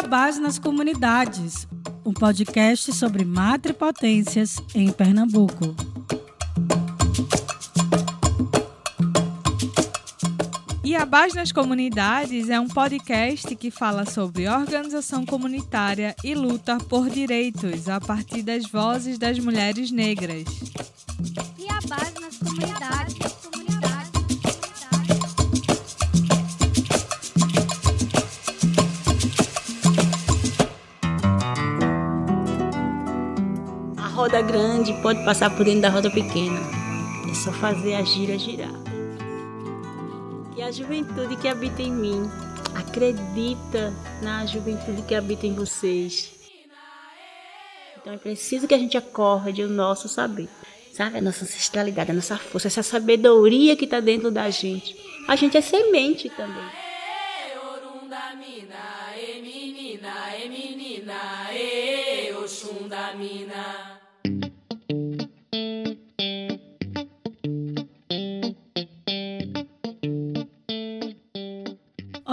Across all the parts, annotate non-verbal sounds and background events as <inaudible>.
Iabás nas Comunidades, um podcast sobre matripotências em Pernambuco. Iabás nas Comunidades é um podcast que fala sobre organização comunitária e luta por direitos a partir das vozes das mulheres negras. Iabás nas Comunidades. Roda grande pode passar por dentro da roda pequena. É só fazer a gira girar. E a juventude que habita em mim acredita na juventude que habita em vocês. Então é preciso que a gente acorde o nosso saber. Sabe? A nossa ancestralidade, a nossa força, essa sabedoria que está dentro da gente. A gente é semente também.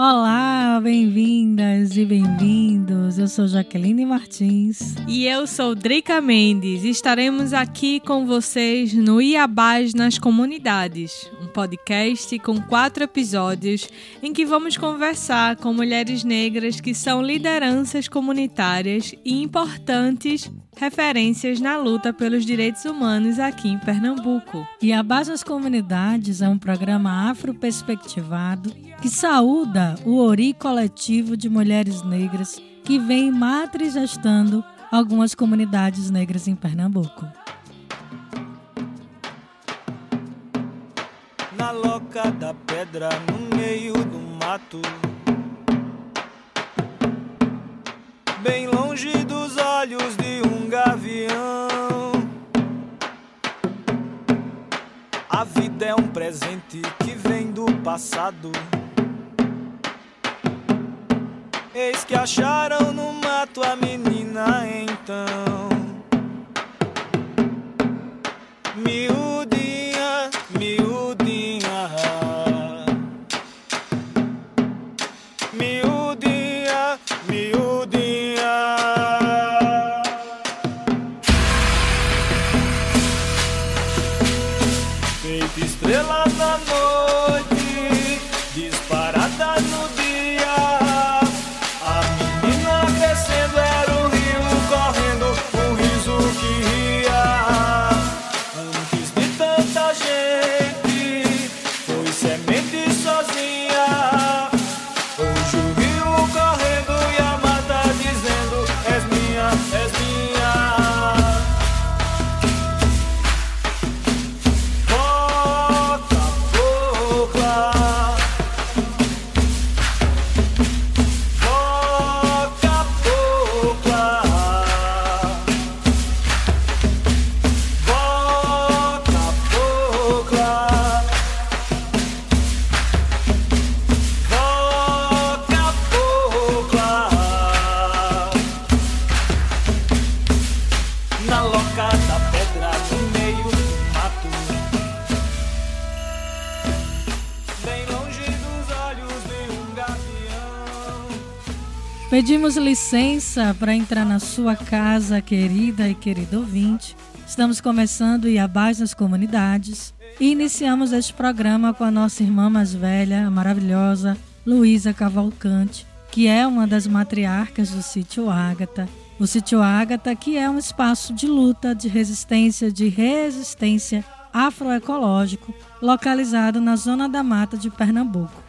Olá, bem-vindas e bem-vindos. Eu sou Jaqueline Martins. E eu sou Drica Mendes e estaremos aqui com vocês no Iabás nas Comunidades, um podcast com quatro episódios em que vamos conversar com mulheres negras que são lideranças comunitárias e importantes referências na luta pelos direitos humanos aqui em Pernambuco. Iabás nas Comunidades é um programa afro-perspectivado que saúda o ori coletivo de mulheres negras que vem matrigestando algumas comunidades negras em Pernambuco. na loca da pedra, no meio do mato. Bem longe dos olhos de um gavião. A vida é um presente que vem do passado. Eis que acharam no mato a menina então. Pedimos licença para entrar na sua casa, querida e querido ouvinte. Estamos começando o Iabás nas Comunidades e iniciamos este programa com a nossa irmã mais velha, a maravilhosa Luísa Cavalcante, que é uma das matriarcas do sítio Ágata. O sítio Ágata, que é um espaço de luta, de resistência, de resistência afroecológico, localizado na Zona da Mata de Pernambuco.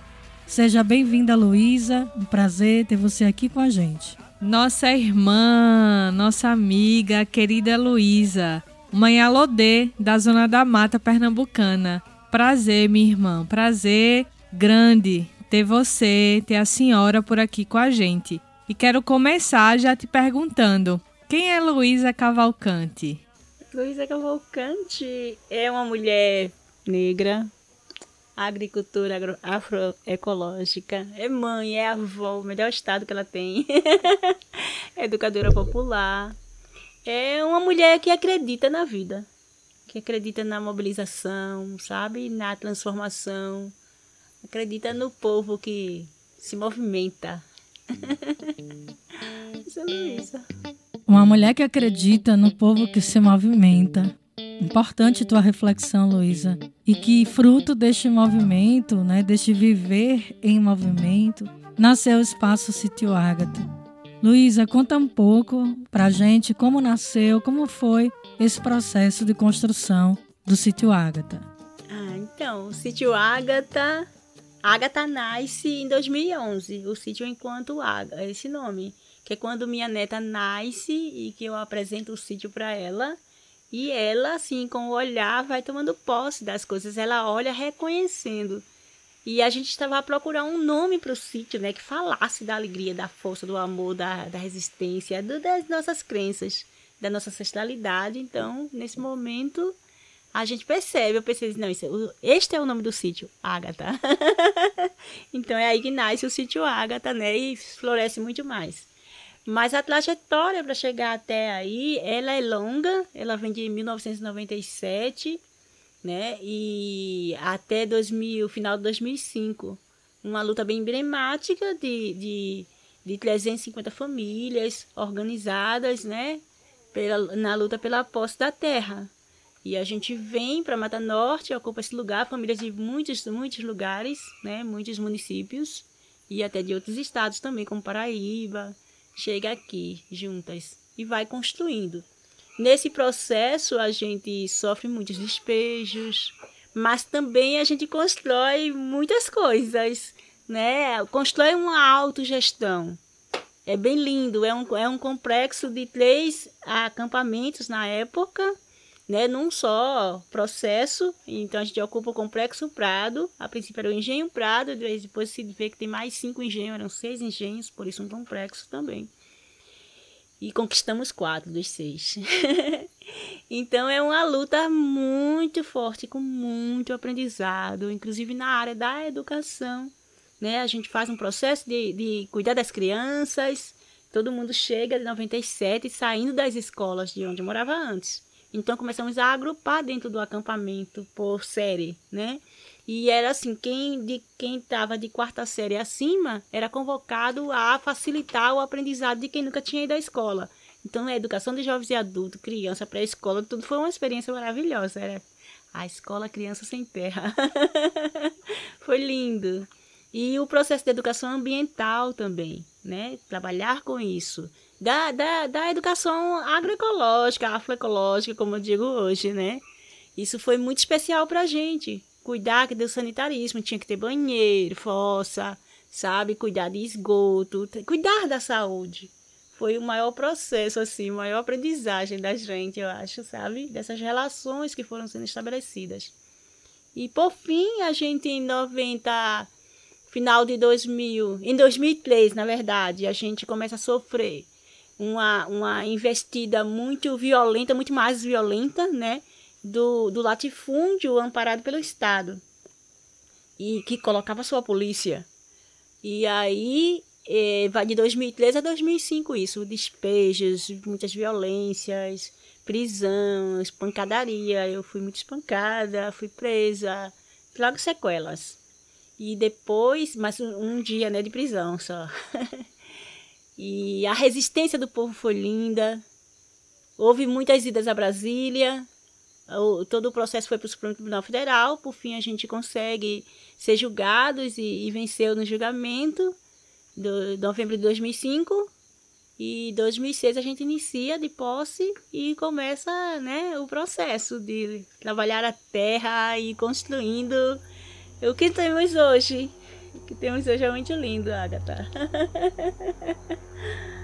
Seja bem-vinda, Luísa. Um prazer ter você aqui com a gente. Nossa irmã, nossa amiga, querida Luísa, mãe Alodê, da Zona da Mata Pernambucana. Prazer, minha irmã, prazer grande ter você, ter a senhora por aqui com a gente. E quero começar já te perguntando: quem é Luísa Cavalcante? Luísa Cavalcante é uma mulher negra, agricultura agro- afroecológica, é mãe, é avó, o melhor estado que ela tem, <laughs> educadora popular. É uma mulher que acredita na vida, que acredita na mobilização, sabe? Na transformação, acredita no povo que se movimenta. <laughs> Zé Luísa. Uma mulher que acredita no povo que se movimenta. Importante tua reflexão, Luísa. E que fruto deste movimento, né, deste viver em movimento, nasceu o espaço Sítio Ágata. Luísa, conta um pouco pra gente como nasceu, como foi esse processo de construção do Sítio Ágata. Ah, então, o sítio Ágata. Ágata nasce em 2011, o sítio Enquanto Ágata, é esse nome. Que é quando minha neta nasce e que eu apresento o sítio para ela. E ela, assim, com o olhar, vai tomando posse das coisas. Ela olha reconhecendo. E a gente estava a procurar um nome para o sítio, né? Que falasse da alegria, da força, do amor, da, da resistência, do, das nossas crenças, da nossa ancestralidade. Então, nesse momento, a gente percebe, eu pensei, não, isso, é este é o nome do sítio, Ágata. <laughs> então é aí que nasce o sítio Ágata, né? E floresce muito mais. Mas a trajetória para chegar até aí, ela é longa, ela vem de 1997, né? E até 2000, final de 2005. Uma luta bem emblemática de, de, de 350 famílias organizadas, né? Pela, na luta pela posse da terra. E a gente vem para Mata Norte, ocupa esse lugar, famílias de muitos, muitos lugares, né? Muitos municípios e até de outros estados também, como Paraíba, chega aqui juntas e vai construindo. Nesse processo a gente sofre muitos despejos, mas também a gente constrói muitas coisas, né? Constrói uma autogestão. É bem lindo, é um, é um complexo de três acampamentos na época, né, num só processo. Então a gente ocupa o complexo Prado. A princípio era o engenho Prado, depois se vê que tem mais cinco engenhos, eram seis engenhos, por isso um complexo também. E conquistamos quatro dos seis. <laughs> então é uma luta muito forte, com muito aprendizado, inclusive na área da educação. Né? A gente faz um processo de, de cuidar das crianças. Todo mundo chega de 97 saindo das escolas de onde morava antes. Então começamos a agrupar dentro do acampamento por série, né? E era assim, quem de quem estava de quarta série acima era convocado a facilitar o aprendizado de quem nunca tinha ido à escola. Então, a educação de jovens e adultos, criança, pré-escola, tudo foi uma experiência maravilhosa. Era a escola Criança Sem Terra. <laughs> foi lindo. E o processo de educação ambiental também, né? Trabalhar com isso da, da, da educação agroecológica, afroecológica, como eu digo hoje, né? Isso foi muito especial para a gente. Cuidar do sanitarismo, tinha que ter banheiro, fossa, sabe? Cuidar de esgoto, cuidar da saúde. Foi o maior processo, assim, maior aprendizagem da gente, eu acho, sabe? Dessas relações que foram sendo estabelecidas. E por fim, a gente em 90, final de 2000, em 2003, na verdade, a gente começa a sofrer uma, uma investida muito violenta, muito mais violenta, né? Do, do latifúndio amparado pelo Estado. E que colocava sua polícia. E aí, eh, vai de 2013 a 2005 isso. Despejos, muitas violências, prisão, espancadaria. Eu fui muito espancada, fui presa. Logo sequelas. E depois, mais um, um dia né, de prisão só. <laughs> E a resistência do povo foi linda. Houve muitas idas a Brasília. O, todo o processo foi para o Supremo Tribunal Federal. Por fim, a gente consegue ser julgados e, e venceu no julgamento de novembro de 2005. E em 2006 a gente inicia de posse e começa né, o processo de trabalhar a terra e construindo o que temos hoje. Que temos hoje é muito lindo, Agatha. <laughs>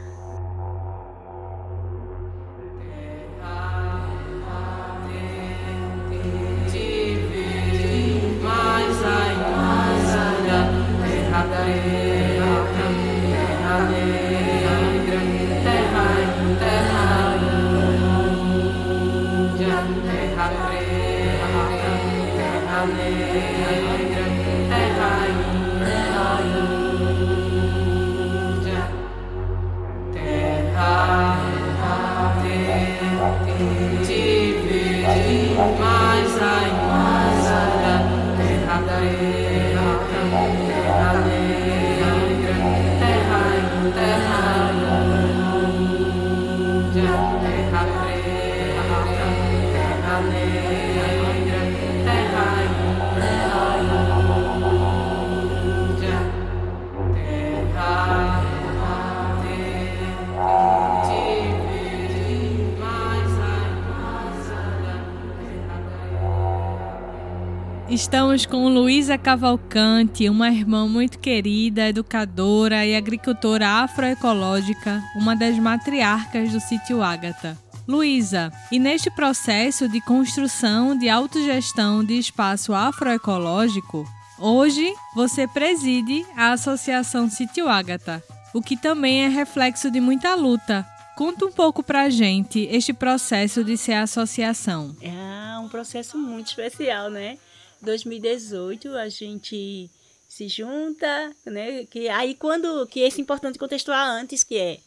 Estamos com Luísa Cavalcante, uma irmã muito querida, educadora e agricultora afroecológica, uma das matriarcas do sítio Ágata. Luísa, e neste processo de construção de autogestão de espaço afroecológico, hoje você preside a Associação Sítio Ágata, o que também é reflexo de muita luta. Conta um pouco pra gente este processo de ser associação. É um processo muito especial, né? 2018 a gente se junta, né? Que aí quando que esse é importante contextuar antes que é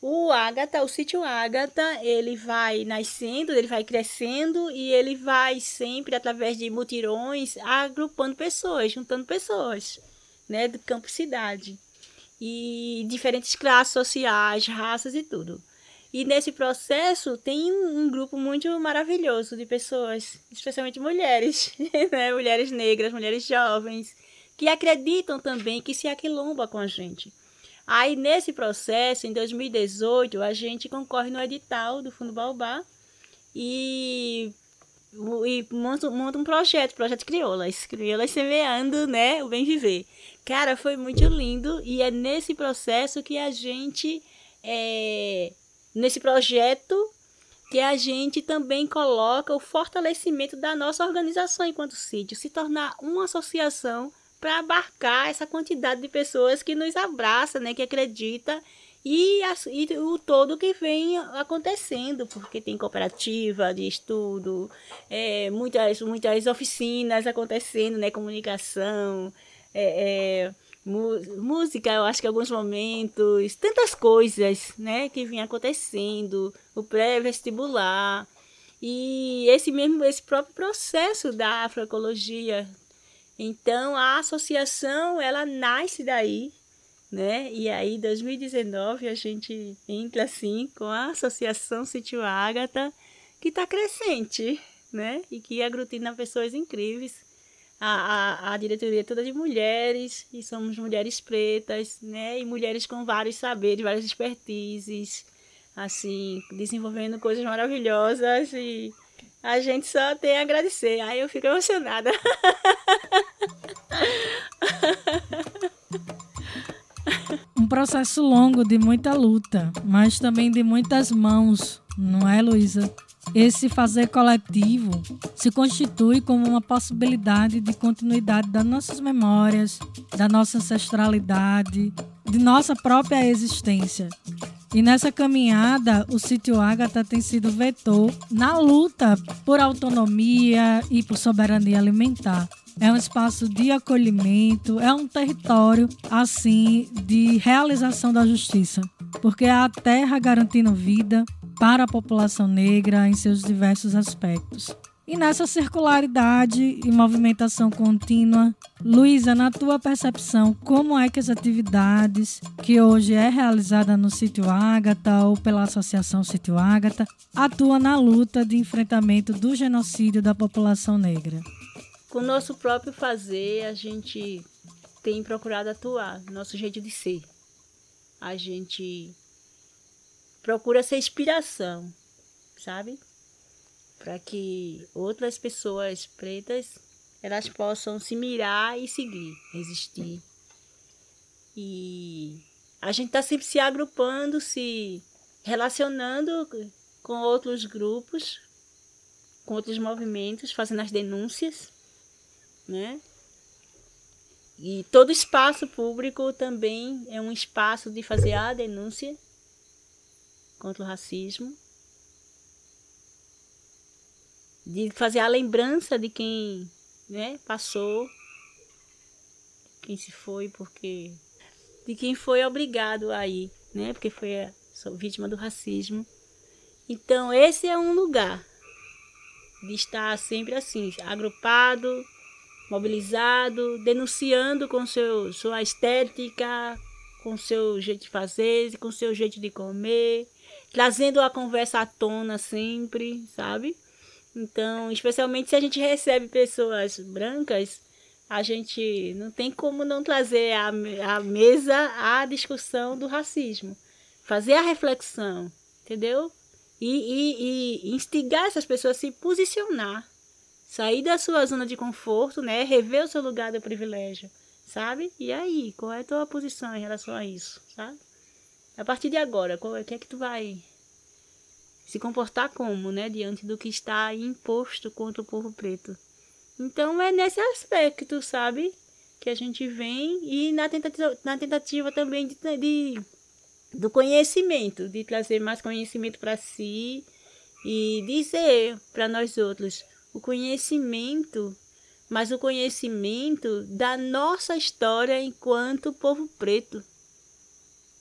o Ágata, o sítio Ágata, ele vai nascendo, ele vai crescendo e ele vai sempre, através de mutirões, agrupando pessoas, juntando pessoas, né, do campo cidade. E diferentes classes sociais, raças e tudo. E nesse processo tem um, grupo muito maravilhoso de pessoas, especialmente mulheres, <laughs> né, mulheres negras, mulheres jovens, que acreditam também que se aquilomba com a gente Aí, nesse processo, em 2018, a gente concorre no edital do Fundo Baobá e, e monta, monta um projeto, projeto Crioulas, Crioulas semeando, né, o bem viver. Cara, foi muito lindo e é nesse processo que a gente, é, nesse projeto, que a gente também coloca o fortalecimento da nossa organização enquanto sítio, se tornar uma associação para abarcar essa quantidade de pessoas que nos abraça, né, que acredita e, e, o todo que vem acontecendo, porque tem cooperativa de estudo, é, muitas, muitas oficinas acontecendo, né, comunicação, é, é, música, eu acho que alguns momentos, tantas coisas, né, que vem acontecendo, o pré-vestibular, e esse mesmo, esse próprio processo da afroecologia então a associação ela nasce daí, né? E aí 2019 a gente entra assim com a Associação Sítio Ágata, que está crescente, né? E que aglutina pessoas incríveis. A, a, a diretoria é toda de mulheres, e somos mulheres pretas, né? E mulheres com vários saberes, várias expertises, assim, desenvolvendo coisas maravilhosas e a gente só tem a agradecer. Aí eu fico emocionada. <laughs> Um processo longo de muita luta, mas também de muitas mãos, não é, Luísa? Esse fazer coletivo se constitui como uma possibilidade de continuidade das nossas memórias, da nossa ancestralidade, de nossa própria existência. E nessa caminhada, o sítio Ágata tem sido vetor na luta por autonomia e por soberania alimentar. É um espaço de acolhimento, é um território, assim, de realização da justiça. Porque é a terra garantindo vida para a população negra em seus diversos aspectos. E nessa circularidade e movimentação contínua, Luísa, na tua percepção, como é que as atividades que hoje é realizada no Sítio Ágata ou pela Associação Sítio Ágata atuam na luta de enfrentamento do genocídio da população negra? Com o nosso próprio fazer, a gente tem procurado atuar, nosso jeito de ser. A gente procura ser inspiração, sabe? para que outras pessoas pretas elas possam se mirar e seguir, existir. E a gente está sempre se agrupando, se relacionando com outros grupos, com outros movimentos, fazendo as denúncias, né? E todo espaço público também é um espaço de fazer a denúncia contra o racismo de fazer a lembrança de quem né, passou, quem se foi, porque de quem foi obrigado aí, né, porque foi a, vítima do racismo. Então esse é um lugar de estar sempre assim, agrupado, mobilizado, denunciando com seu, sua estética, com seu jeito de fazer, com seu jeito de comer, trazendo a conversa à tona sempre, sabe? Então, especialmente se a gente recebe pessoas brancas, a gente não tem como não trazer à, à mesa a discussão do racismo. Fazer a reflexão, entendeu? E, e, e instigar essas pessoas a se posicionar, sair da sua zona de conforto, né? Rever o seu lugar de privilégio, sabe? E aí, qual é a tua posição em relação a isso, sabe? A partir de agora, é, que é que tu vai se comportar como, né? Diante do que está imposto contra o povo preto. Então é nesse aspecto, sabe? Que a gente vem e na tentativa, na tentativa também de, de do conhecimento, de trazer mais conhecimento para si e dizer para nós outros o conhecimento, mas o conhecimento da nossa história enquanto povo preto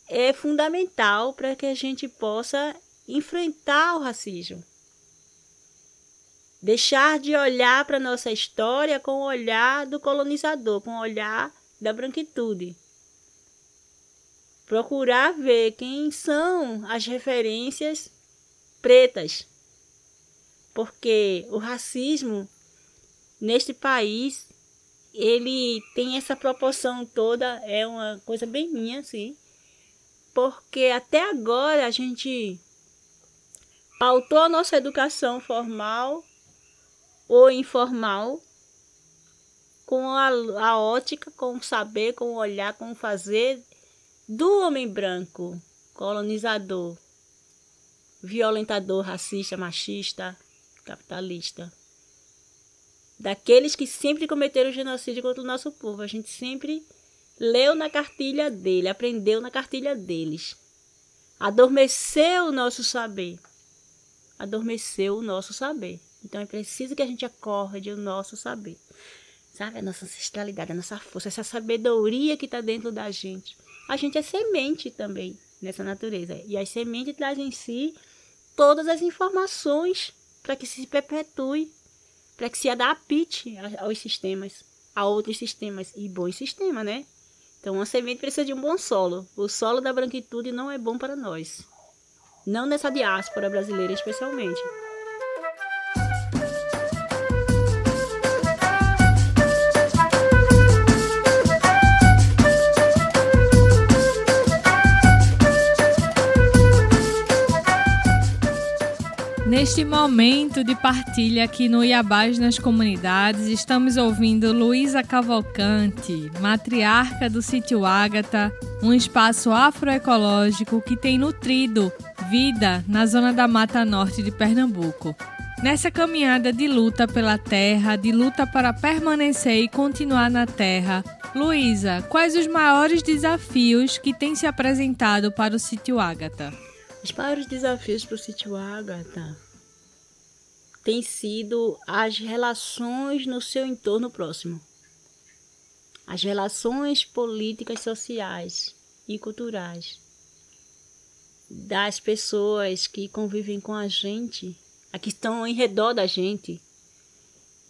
é fundamental para que a gente possa enfrentar o racismo. Deixar de olhar para nossa história com o olhar do colonizador, com o olhar da branquitude. Procurar ver quem são as referências pretas. Porque o racismo neste país ele tem essa proporção toda, é uma coisa bem minha, assim. Porque até agora a gente pautou a nossa educação formal ou informal, com a, a ótica, com o saber, com o olhar, com o fazer do homem branco, colonizador, violentador, racista, machista, capitalista. Daqueles que sempre cometeram genocídio contra o nosso povo. A gente sempre leu na cartilha dele, aprendeu na cartilha deles. Adormeceu o nosso saber. Adormeceu o nosso saber. Então é preciso que a gente acorde o nosso saber. Sabe? A nossa ancestralidade, a nossa força, essa sabedoria que está dentro da gente. A gente é semente também nessa natureza. E as sementes trazem em si todas as informações para que se perpetue, para que se adapte aos sistemas, a outros sistemas e bons sistemas, né? Então, uma semente precisa de um bom solo. O solo da branquitude não é bom para nós. Não nessa diáspora brasileira, especialmente. Neste momento de partilha aqui no Iabás nas comunidades, estamos ouvindo Luísa Cavalcante, matriarca do sítio Ágata, um espaço afroecológico que tem nutrido vida na zona da Mata Norte de Pernambuco. Nessa caminhada de luta pela terra, de luta para permanecer e continuar na terra, Luísa, quais os maiores desafios que têm se apresentado para o sítio Ágata? Os maiores desafios para o sítio Ágata têm sido as relações no seu entorno próximo. As relações políticas, sociais e culturais das pessoas que convivem com a gente, a que estão em redor da gente,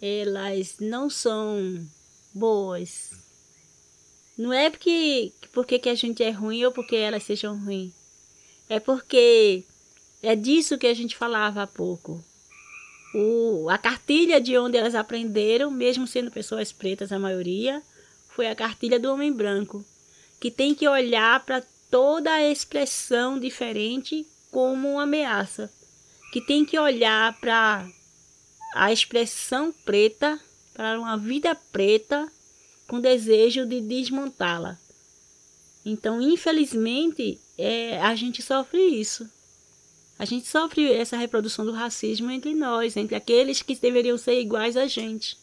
elas não são boas. Não é porque, porque que a gente é ruim ou porque elas sejam ruins. É porque é disso que a gente falava há pouco o, a cartilha de onde elas aprenderam, mesmo sendo pessoas pretas a maioria, foi a cartilha do homem branco, que tem que olhar para toda a expressão diferente como uma ameaça, que tem que olhar para a expressão preta, para uma vida preta, com desejo de desmontá-la. Então, infelizmente, é, a gente sofre isso. A gente sofre essa reprodução do racismo entre nós, entre aqueles que deveriam ser iguais a gente.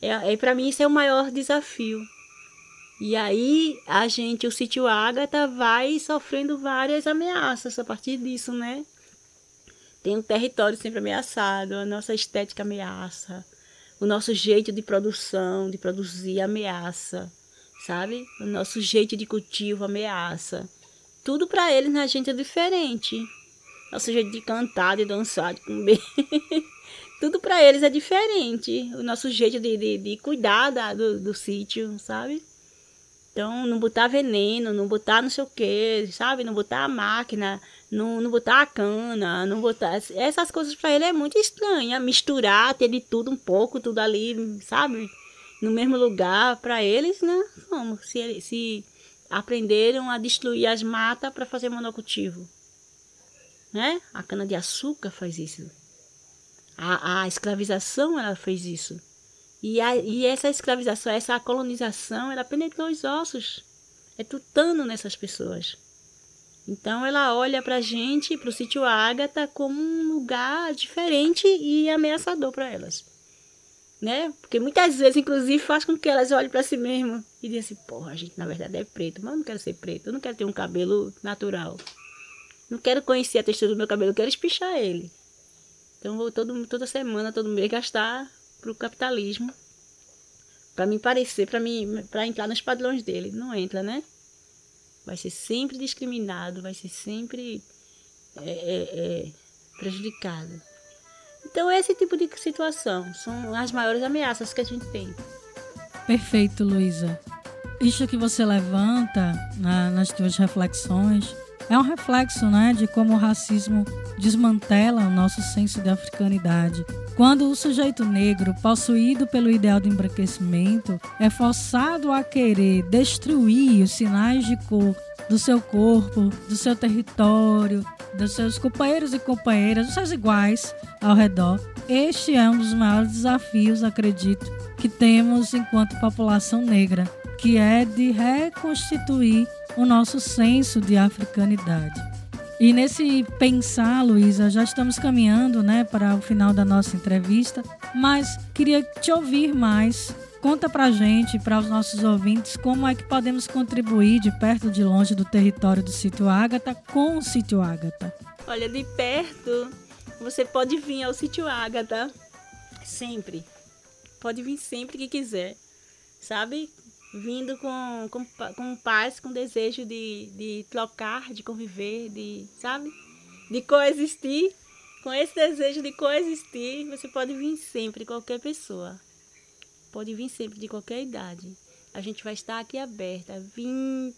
É, é para mim isso é o maior desafio. E aí a gente, o sítio Ágata, vai sofrendo várias ameaças a partir disso, né? Tem um território sempre ameaçado, a nossa estética ameaça, o nosso jeito de produção, de produzir ameaça, sabe? O nosso jeito de cultivo ameaça. Tudo para eles na gente é diferente nosso jeito de cantar, de dançar, de comer. <laughs> Tudo para eles é diferente. O nosso jeito de, de, de cuidar da, do, do sítio, sabe? Então, não botar veneno, não botar não sei o que, sabe? Não botar a máquina, não, não botar a cana, não botar. Essas coisas para ele é muito estranha. Misturar, ter de tudo um pouco, tudo ali, sabe? No mesmo lugar. Para eles, né? Como se, se aprenderam a destruir as matas para fazer monocultivo né? A cana de açúcar faz isso. A, a escravização, ela fez isso. E, a, e essa escravização, essa colonização, ela penetrou os ossos, é tutano nessas pessoas. Então ela olha para a gente, para o sítio Ágata, como um lugar diferente e ameaçador para elas. Né? Porque muitas vezes, inclusive, faz com que elas olhem para si mesmas e digam assim: porra, a gente na verdade é preto, mas eu não quero ser preto, eu não quero ter um cabelo natural. Não quero conhecer a textura do meu cabelo, eu quero espichar ele. Então vou todo, toda semana, todo mês gastar pro capitalismo. Para me parecer, para mim, para entrar nos padrões dele. Não entra, né? Vai ser sempre discriminado, vai ser sempre é, é, é, prejudicado. Então esse tipo de situação são as maiores ameaças que a gente tem. Perfeito, Luísa. Isso que você levanta na, nas tuas reflexões é um reflexo né, de como o racismo desmantela o nosso senso de africanidade. Quando o sujeito negro, possuído pelo ideal do embranquecimento, é forçado a querer destruir os sinais de cor do seu corpo, do seu território, dos seus companheiros e companheiras, dos seus iguais ao redor, este é um dos maiores desafios, acredito, que temos enquanto população negra, que é de reconstituir o nosso senso de africanidade. E nesse pensar, Luísa, já estamos caminhando né, para o final da nossa entrevista, mas queria te ouvir mais. Conta pra gente, para os nossos ouvintes, como é que podemos contribuir de perto de longe do território do sítio Ágata com o sítio Ágata. Olha, de perto, você pode vir ao sítio Ágata sempre. Pode vir sempre que quiser, sabe? Vindo com, com, com paz, com desejo de, de trocar, de conviver, de, sabe? De coexistir. Com esse desejo de coexistir, você pode vir sempre, qualquer pessoa. Pode vir sempre, de qualquer idade. A gente vai estar aqui aberta. Vim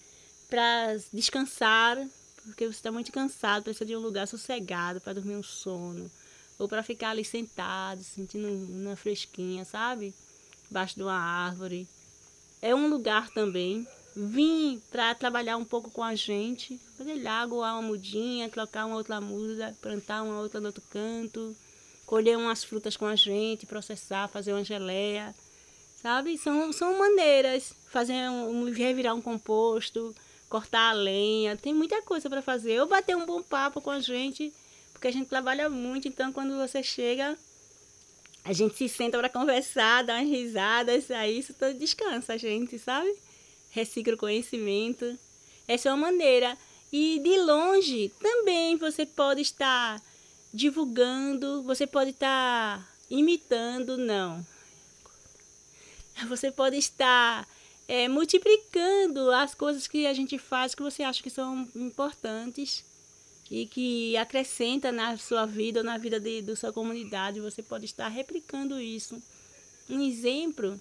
para descansar, porque você está muito cansado, precisa de um lugar sossegado para dormir um sono. Ou para ficar ali sentado, sentindo uma fresquinha, sabe? Embaixo de uma árvore é um lugar também. Vim para trabalhar um pouco com a gente, fazer lago, uma mudinha, trocar uma outra muda, plantar uma outra no outro canto, colher umas frutas com a gente, processar, fazer uma geleia, sabe? São, são maneiras, fazer um, revirar um composto, cortar a lenha, tem muita coisa para fazer. Ou bater um bom papo com a gente, porque a gente trabalha muito, então quando você chega, a gente se senta para conversar, dar umas risadas, aí isso todo descansa a gente, sabe? Recicla o conhecimento. Essa é uma maneira. E de longe também você pode estar divulgando, você pode estar imitando, não. Você pode estar é, multiplicando as coisas que a gente faz que você acha que são importantes e que acrescenta na sua vida ou na vida de, da sua comunidade, você pode estar replicando isso. Um exemplo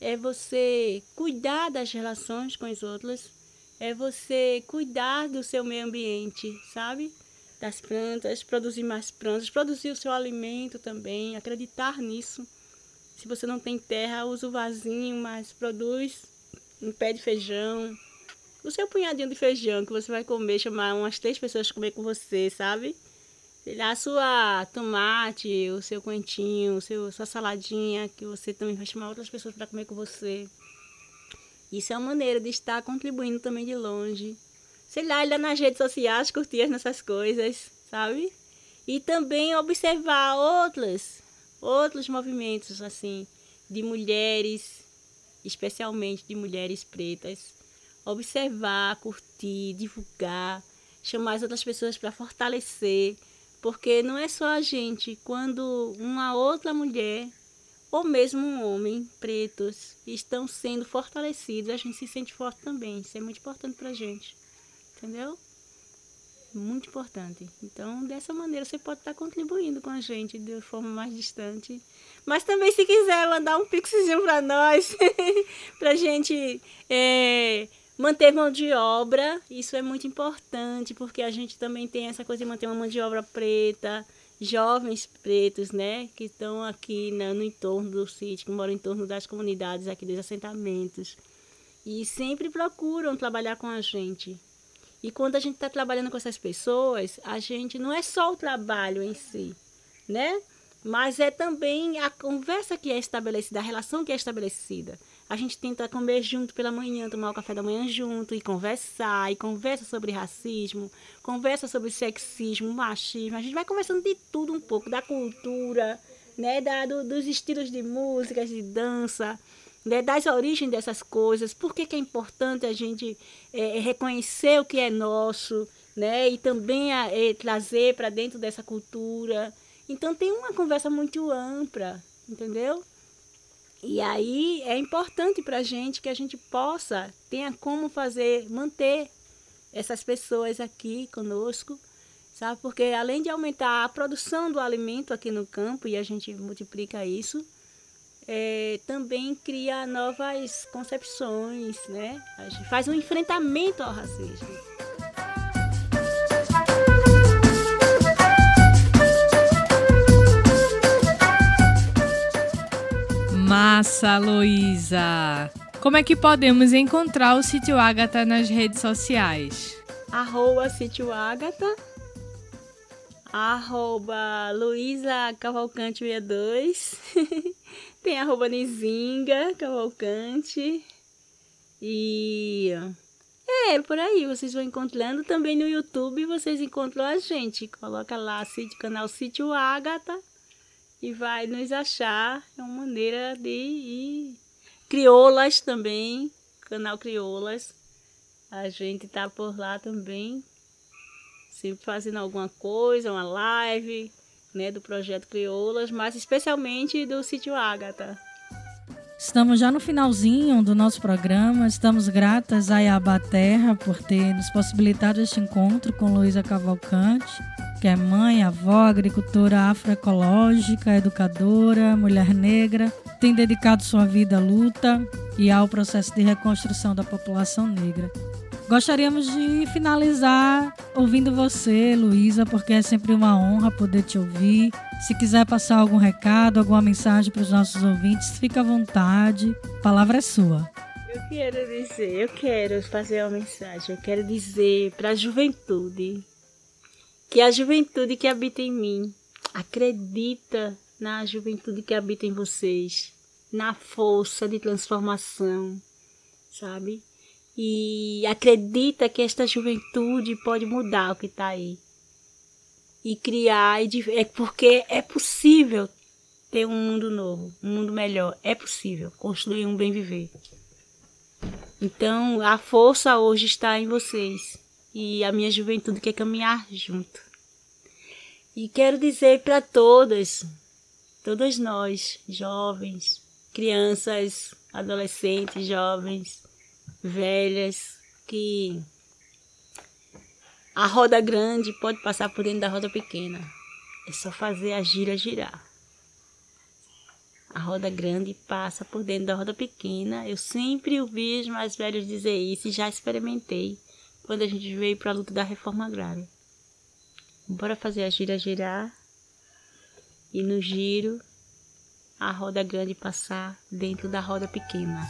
é você cuidar das relações com os outros, é você cuidar do seu meio ambiente, sabe? Das plantas, produzir mais plantas, produzir o seu alimento também, acreditar nisso. Se você não tem terra, usa o vasinho, mas produz um pé de feijão, o seu punhadinho de feijão que você vai comer, chamar umas três pessoas comer com você, sabe? A sua tomate, o seu coentinho, o seu, sua saladinha, que você também vai chamar outras pessoas para comer com você. Isso é uma maneira de estar contribuindo também de longe. Sei lá, ir nas redes sociais, curtir nessas coisas, sabe? E também observar outros, outros movimentos, assim, de mulheres, especialmente de mulheres pretas, observar, curtir, divulgar, chamar as outras pessoas para fortalecer, porque não é só a gente, quando uma outra mulher ou mesmo um homem pretos estão sendo fortalecidos, a gente se sente forte também. Isso é muito importante para a gente, entendeu? Muito importante. Então, dessa maneira, você pode estar contribuindo com a gente de forma mais distante. Mas também, se quiser mandar um pixzinho para nós, <laughs> para a gente é, Manter mão de obra, isso é muito importante, porque a gente também tem essa coisa de manter uma mão de obra preta, jovens pretos, né, que estão aqui né, no entorno do sítio, que moram em torno das comunidades aqui dos assentamentos. E sempre procuram trabalhar com a gente. E quando a gente está trabalhando com essas pessoas, a gente não é só o trabalho em si, né? mas é também a conversa que é estabelecida, a relação que é estabelecida. A gente tenta comer junto pela manhã, tomar o café da manhã junto e conversar, e conversa sobre racismo, conversa sobre sexismo, machismo. A gente vai conversando de tudo um pouco, da cultura, né, da, do, dos estilos de música, de dança, né, das origens dessas coisas, por que, que é importante a gente é, reconhecer o que é nosso, né, e também a, é, trazer para dentro dessa cultura. Então tem uma conversa muito ampla, entendeu? E aí é importante para a gente que a gente possa, tenha como fazer, manter essas pessoas aqui conosco, sabe? Porque além de aumentar a produção do alimento aqui no campo, e a gente multiplica isso, é, também cria novas concepções, né? A gente faz um enfrentamento ao racismo. Massa, Luísa! Como é que podemos encontrar o Sítio Ágata nas redes sociais? Arroba Sítio Ágata, arroba Luísa Cavalcante 62, <laughs> tem arroba Nizinga Cavalcante e é, por aí vocês vão encontrando. Também no YouTube vocês encontram a gente. Coloca lá sítio, canal Sítio Ágata e vai nos achar. É uma maneira de ir. Crioulas também, canal Crioulas. A gente tá por lá também, sempre fazendo alguma coisa, uma live, né, do projeto Crioulas, mas especialmente do sítio Ágata. Estamos já no finalzinho do nosso programa. Estamos gratas a Iabá Terra por ter nos possibilitado este encontro com Luísa Cavalcante, que é mãe, avó, agricultora afroecológica, educadora, mulher negra, tem dedicado sua vida à luta e ao processo de reconstrução da população negra. Gostaríamos de finalizar ouvindo você, Luísa, porque é sempre uma honra poder te ouvir. Se quiser passar algum recado, alguma mensagem para os nossos ouvintes, fica à vontade. A palavra é sua. Eu quero dizer, eu quero fazer uma mensagem. Eu quero dizer para a juventude que a juventude que habita em mim acredita na juventude que habita em vocês, na força de transformação, sabe? e acredita que esta juventude pode mudar o que está aí e criar é porque é possível ter um mundo novo, um mundo melhor, é possível construir um bem viver. Então a força hoje está em vocês e a minha juventude quer caminhar junto. E quero dizer para todas, todas nós, jovens, crianças, adolescentes, jovens, velhas que a roda grande pode passar por dentro da roda pequena. É só fazer a gira girar. A roda grande passa por dentro da roda pequena. Eu sempre ouvi os mais velhos dizer isso e já experimentei quando a gente veio para a luta da reforma agrária. Bora fazer a gira girar e no giro a roda grande passar dentro da roda pequena.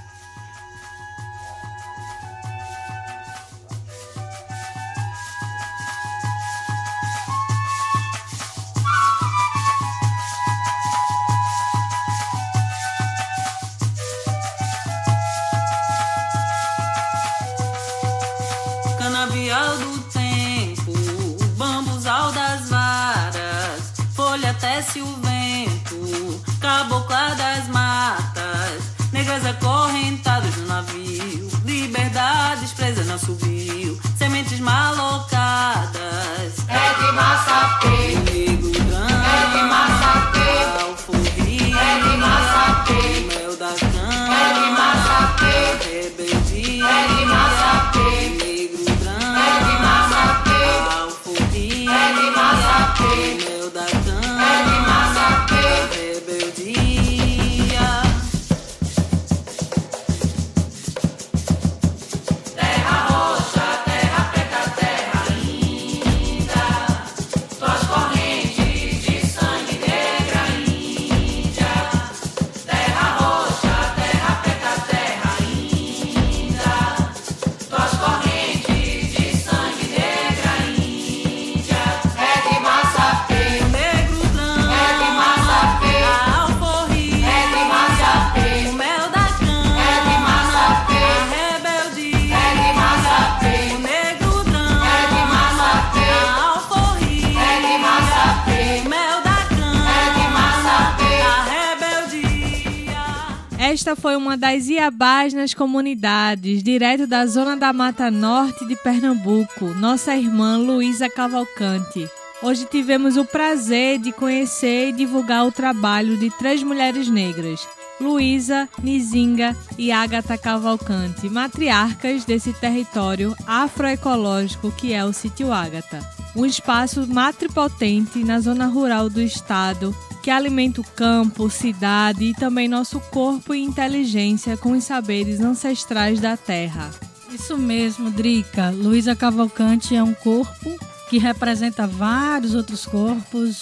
Esta foi uma das Iabás nas comunidades, direto da zona da Mata Norte de Pernambuco, nossa irmã Luísa Cavalcante. Hoje tivemos o prazer de conhecer e divulgar o trabalho de três mulheres negras, Luísa, Nizinga e Agatha Cavalcante, matriarcas desse território afroecológico que é o Sítio Ágata. Um espaço matripotente na zona rural do estado que alimenta o campo, cidade e também nosso corpo e inteligência com os saberes ancestrais da terra. Isso mesmo, Drica. Luísa Cavalcante é um corpo que representa vários outros corpos,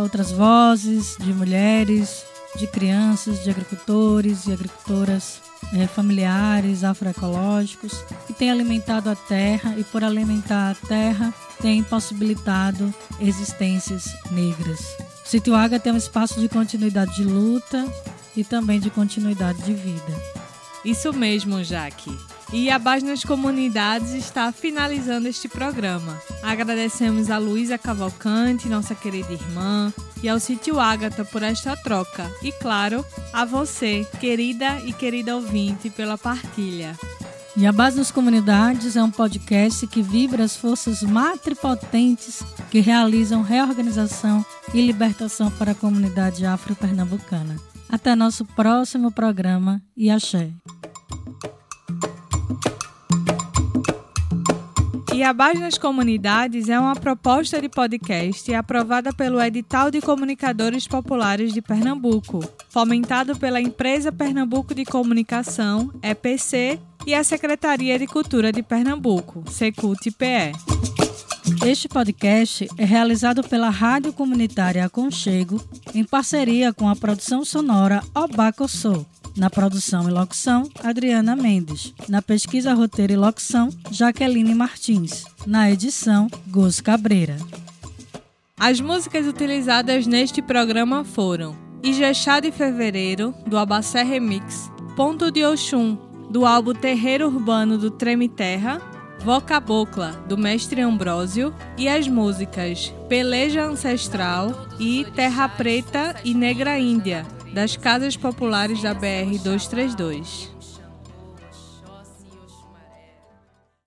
outras vozes de mulheres, de crianças, de agricultores e agricultoras eh, familiares, afroecológicos, que tem alimentado a terra e, por alimentar a terra, tem possibilitado existências negras. O Sítio Água tem um espaço de continuidade de luta e também de continuidade de vida. Isso mesmo, Jaque. E a Base nas Comunidades está finalizando este programa. Agradecemos a Luísa Cavalcante, nossa querida irmã, e ao Sítio Ágata por esta troca. E, claro, a você, querida e querida ouvinte, pela partilha. E a Base nas Comunidades é um podcast que vibra as forças matripotentes que realizam reorganização e libertação para a comunidade afro-pernambucana. Até nosso próximo programa e axé. E a Base nas Comunidades é uma proposta de podcast aprovada pelo Edital de Comunicadores Populares de Pernambuco, fomentado pela Empresa Pernambuco de Comunicação, EPC, e a Secretaria de Cultura de Pernambuco, Secult-PE. Este podcast é realizado pela Rádio Comunitária Aconchego, em parceria com a produção sonora Obacossô. Na produção e locução, Adriana Mendes. Na pesquisa, roteiro e locução, Jaqueline Martins. Na edição, Gus Cabreira. As músicas utilizadas neste programa foram Ijexá de Fevereiro, do Abacé Remix, Ponto de Oxum, do álbum Terreiro Urbano do Treme Terra, Vocabocla, do Mestre Ambrósio, e as músicas Peleja Ancestral e Terra Preta e Negra Índia, das Casas Populares da BR 232.